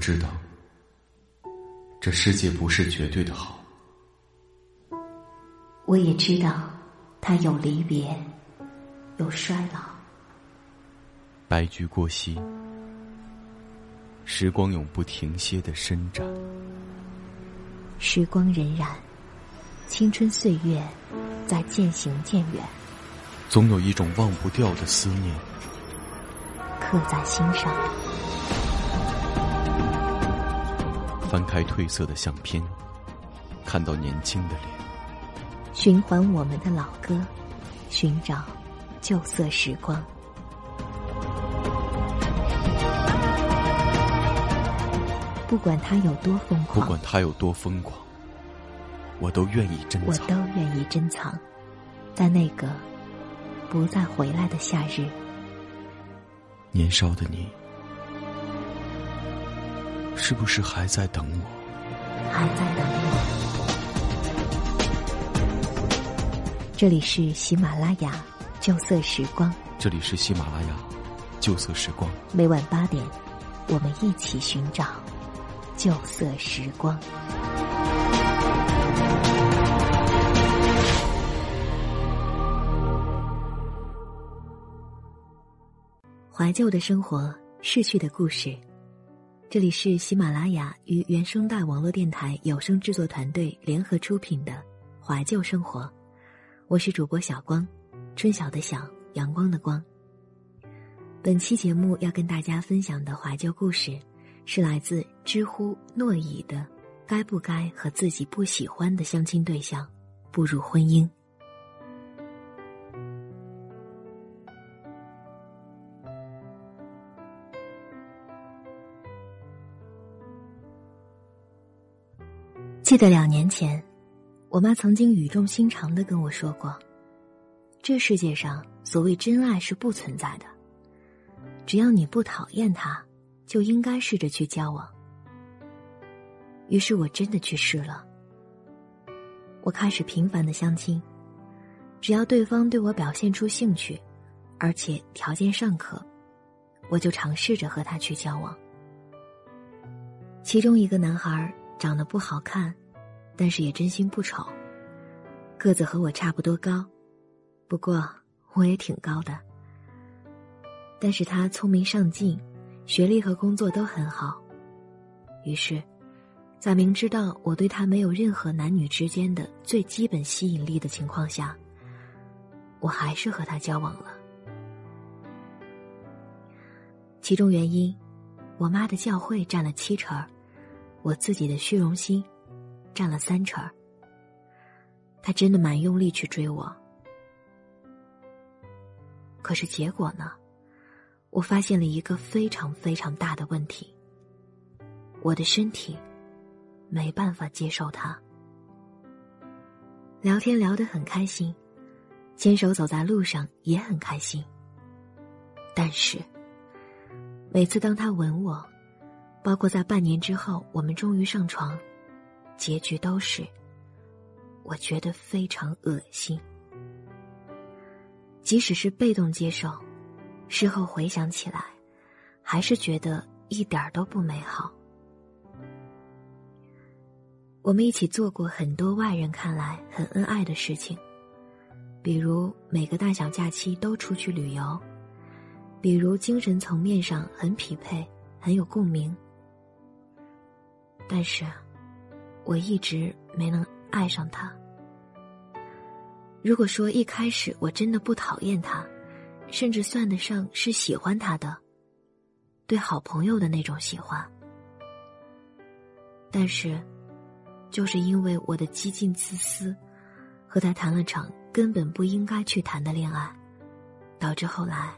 知道，这世界不是绝对的好。我也知道，它有离别，有衰老。白驹过隙，时光永不停歇的伸展。时光荏苒，青春岁月在渐行渐远。总有一种忘不掉的思念，刻在心上。翻开褪色的相片，看到年轻的脸。循环我们的老歌，寻找旧色时光。不管他有多疯狂，不管他有多疯狂，我都愿意珍藏。我都愿意珍藏，在那个不再回来的夏日。年少的你。是不是还在等我？还在等我。这里是喜马拉雅旧色时光。这里是喜马拉雅旧色时光。每晚八点，我们一起寻找旧色时光。怀旧的生活，逝去的故事。这里是喜马拉雅与原声带网络电台有声制作团队联合出品的《怀旧生活》，我是主播小光，春晓的晓，阳光的光。本期节目要跟大家分享的怀旧故事，是来自知乎诺乙的“该不该和自己不喜欢的相亲对象步入婚姻”。记得两年前，我妈曾经语重心长的跟我说过：“这世界上所谓真爱是不存在的，只要你不讨厌他，就应该试着去交往。”于是我真的去试了。我开始频繁的相亲，只要对方对我表现出兴趣，而且条件尚可，我就尝试着和他去交往。其中一个男孩长得不好看。但是也真心不丑，个子和我差不多高，不过我也挺高的。但是他聪明上进，学历和工作都很好。于是，在明知道我对他没有任何男女之间的最基本吸引力的情况下，我还是和他交往了。其中原因，我妈的教会占了七成，我自己的虚荣心。占了三成，他真的蛮用力去追我，可是结果呢？我发现了一个非常非常大的问题：我的身体没办法接受他。聊天聊得很开心，牵手走在路上也很开心，但是每次当他吻我，包括在半年之后，我们终于上床。结局都是，我觉得非常恶心。即使是被动接受，事后回想起来，还是觉得一点都不美好。我们一起做过很多外人看来很恩爱的事情，比如每个大小假期都出去旅游，比如精神层面上很匹配，很有共鸣。但是。我一直没能爱上他。如果说一开始我真的不讨厌他，甚至算得上是喜欢他的，对好朋友的那种喜欢，但是，就是因为我的激进自私，和他谈了场根本不应该去谈的恋爱，导致后来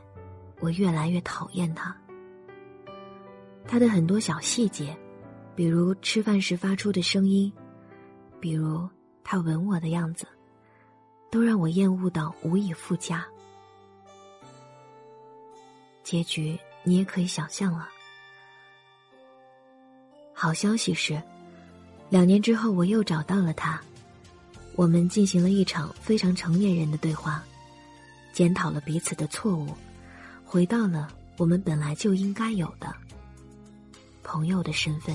我越来越讨厌他。他的很多小细节。比如吃饭时发出的声音，比如他吻我的样子，都让我厌恶到无以复加。结局你也可以想象了。好消息是，两年之后我又找到了他，我们进行了一场非常成年人的对话，检讨了彼此的错误，回到了我们本来就应该有的。朋友的身份。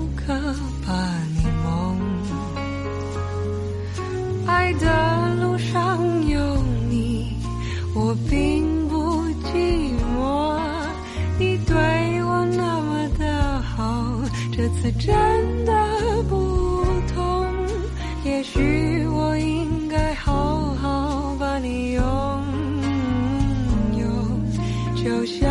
是真的不同。也许我应该好好把你拥有，就像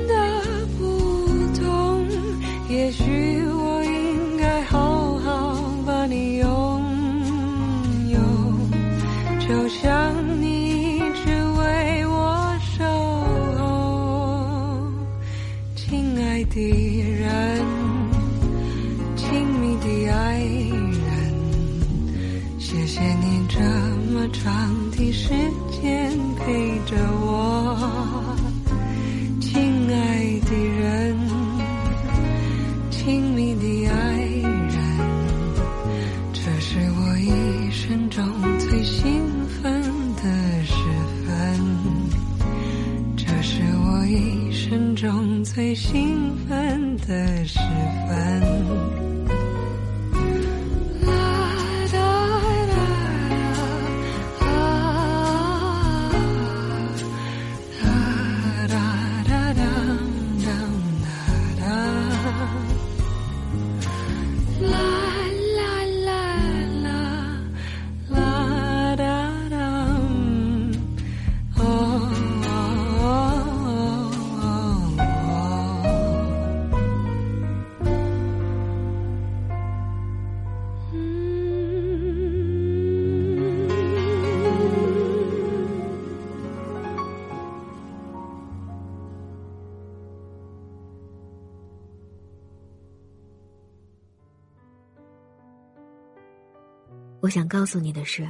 我想告诉你的是，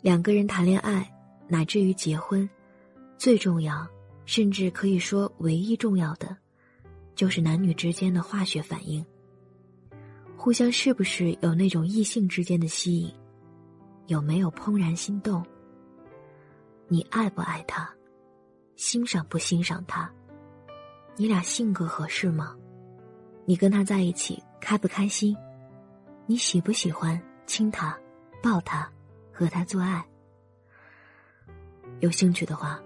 两个人谈恋爱乃至于结婚，最重要，甚至可以说唯一重要的，就是男女之间的化学反应。互相是不是有那种异性之间的吸引，有没有怦然心动？你爱不爱他，欣赏不欣赏他？你俩性格合适吗？你跟他在一起开不开心？你喜不喜欢亲他、抱他、和他做爱？有兴趣的话，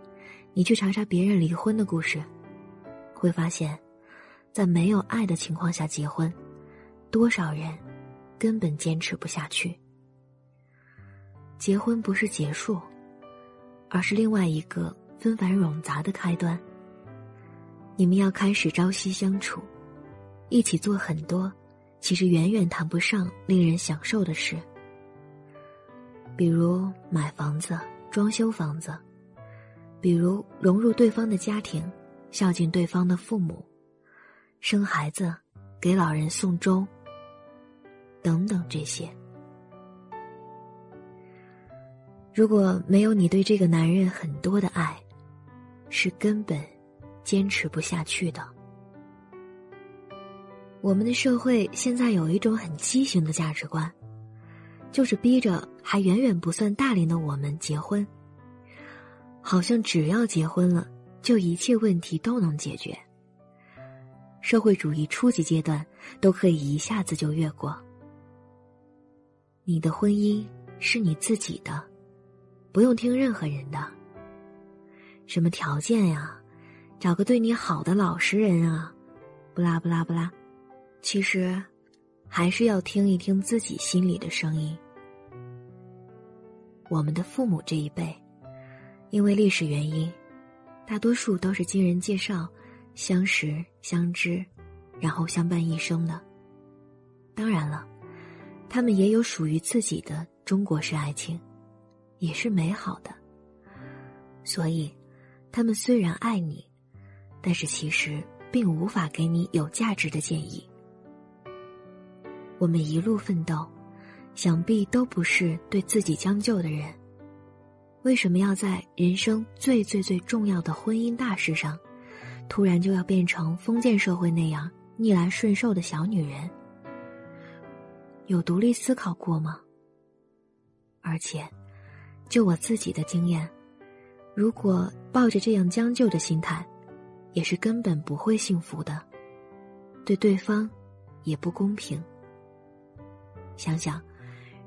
你去查查别人离婚的故事，会发现，在没有爱的情况下结婚，多少人根本坚持不下去。结婚不是结束，而是另外一个纷繁冗杂的开端。你们要开始朝夕相处，一起做很多，其实远远谈不上令人享受的事。比如买房子、装修房子，比如融入对方的家庭，孝敬对方的父母，生孩子，给老人送终，等等这些。如果没有你对这个男人很多的爱，是根本坚持不下去的。我们的社会现在有一种很畸形的价值观，就是逼着还远远不算大龄的我们结婚，好像只要结婚了，就一切问题都能解决。社会主义初级阶段都可以一下子就越过。你的婚姻是你自己的。不用听任何人的，什么条件呀，找个对你好的老实人啊，不拉不拉不拉，其实还是要听一听自己心里的声音。我们的父母这一辈，因为历史原因，大多数都是经人介绍相识相知，然后相伴一生的。当然了，他们也有属于自己的中国式爱情。也是美好的，所以，他们虽然爱你，但是其实并无法给你有价值的建议。我们一路奋斗，想必都不是对自己将就的人，为什么要在人生最最最重要的婚姻大事上，突然就要变成封建社会那样逆来顺受的小女人？有独立思考过吗？而且。就我自己的经验，如果抱着这样将就的心态，也是根本不会幸福的，对对方也不公平。想想，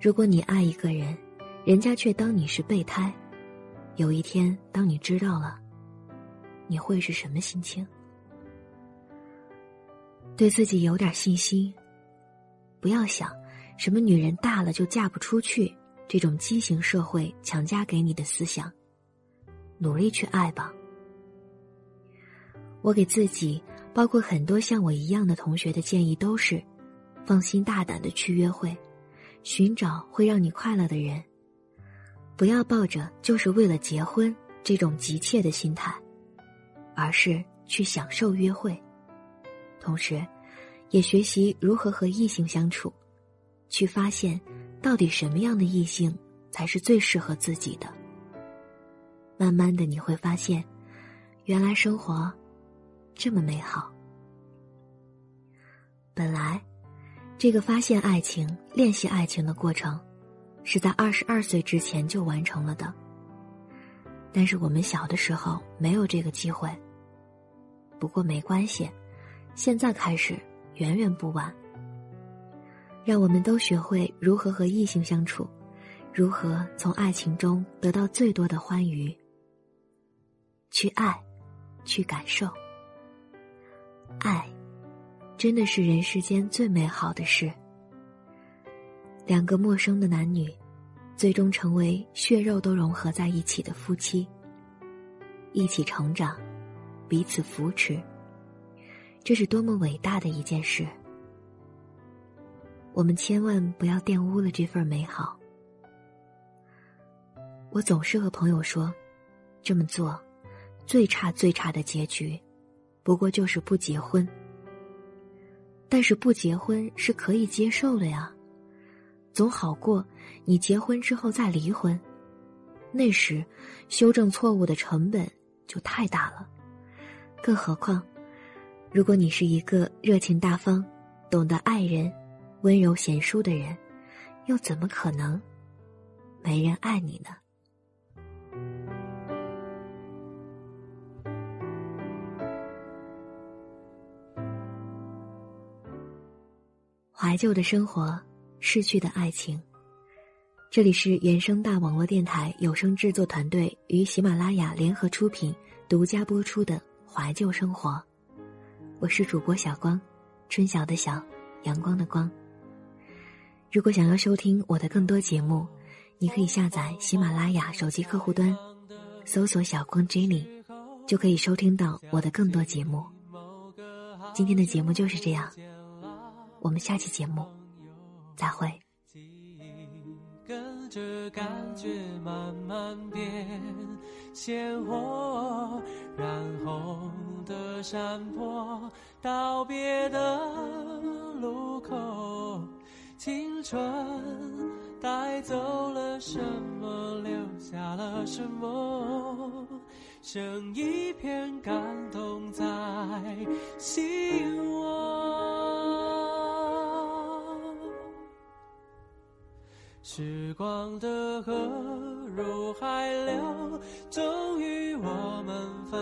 如果你爱一个人，人家却当你是备胎，有一天当你知道了，你会是什么心情？对自己有点信心，不要想什么女人大了就嫁不出去。这种畸形社会强加给你的思想，努力去爱吧。我给自己，包括很多像我一样的同学的建议都是：放心大胆的去约会，寻找会让你快乐的人，不要抱着就是为了结婚这种急切的心态，而是去享受约会，同时，也学习如何和异性相处，去发现。到底什么样的异性才是最适合自己的？慢慢的你会发现，原来生活这么美好。本来，这个发现爱情、练习爱情的过程，是在二十二岁之前就完成了的。但是我们小的时候没有这个机会。不过没关系，现在开始远远不晚。让我们都学会如何和异性相处，如何从爱情中得到最多的欢愉。去爱，去感受。爱，真的是人世间最美好的事。两个陌生的男女，最终成为血肉都融合在一起的夫妻。一起成长，彼此扶持，这是多么伟大的一件事。我们千万不要玷污了这份美好。我总是和朋友说，这么做，最差最差的结局，不过就是不结婚。但是不结婚是可以接受的呀，总好过你结婚之后再离婚，那时修正错误的成本就太大了。更何况，如果你是一个热情大方、懂得爱人。温柔贤淑的人，又怎么可能没人爱你呢？怀旧的生活，逝去的爱情。这里是原声大网络电台有声制作团队与喜马拉雅联合出品、独家播出的《怀旧生活》，我是主播小光，春晓的晓，阳光的光。如果想要收听我的更多节目，你可以下载喜马拉雅手机客户端，搜索“小光 Jenny”，就可以收听到我的更多节目。今天的节目就是这样，我们下期节目再会。跟着感觉慢慢变鲜活，染红的山坡，道别的路口，青春带走了什么，留下了什么，剩一片感动在心窝。时光的河入海流，终于我们分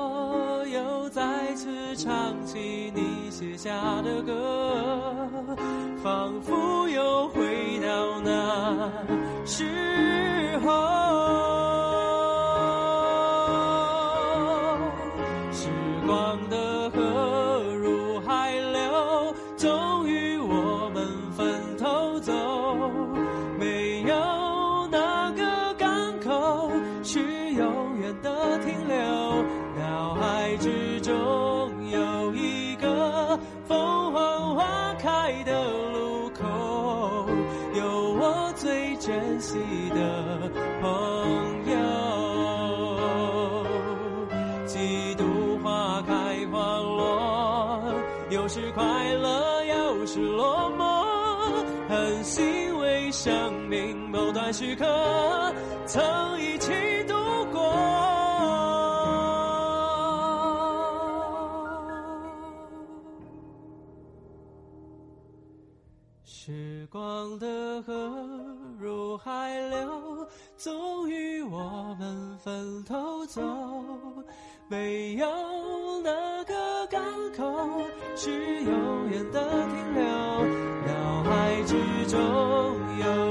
唱起你写下的歌，仿佛又回到那时候。快乐，又是落寞，很欣慰生命某段时刻曾一起度过。时光的河。入海流，终于我们分头走。没有哪个港口是永远的停留。脑海之中有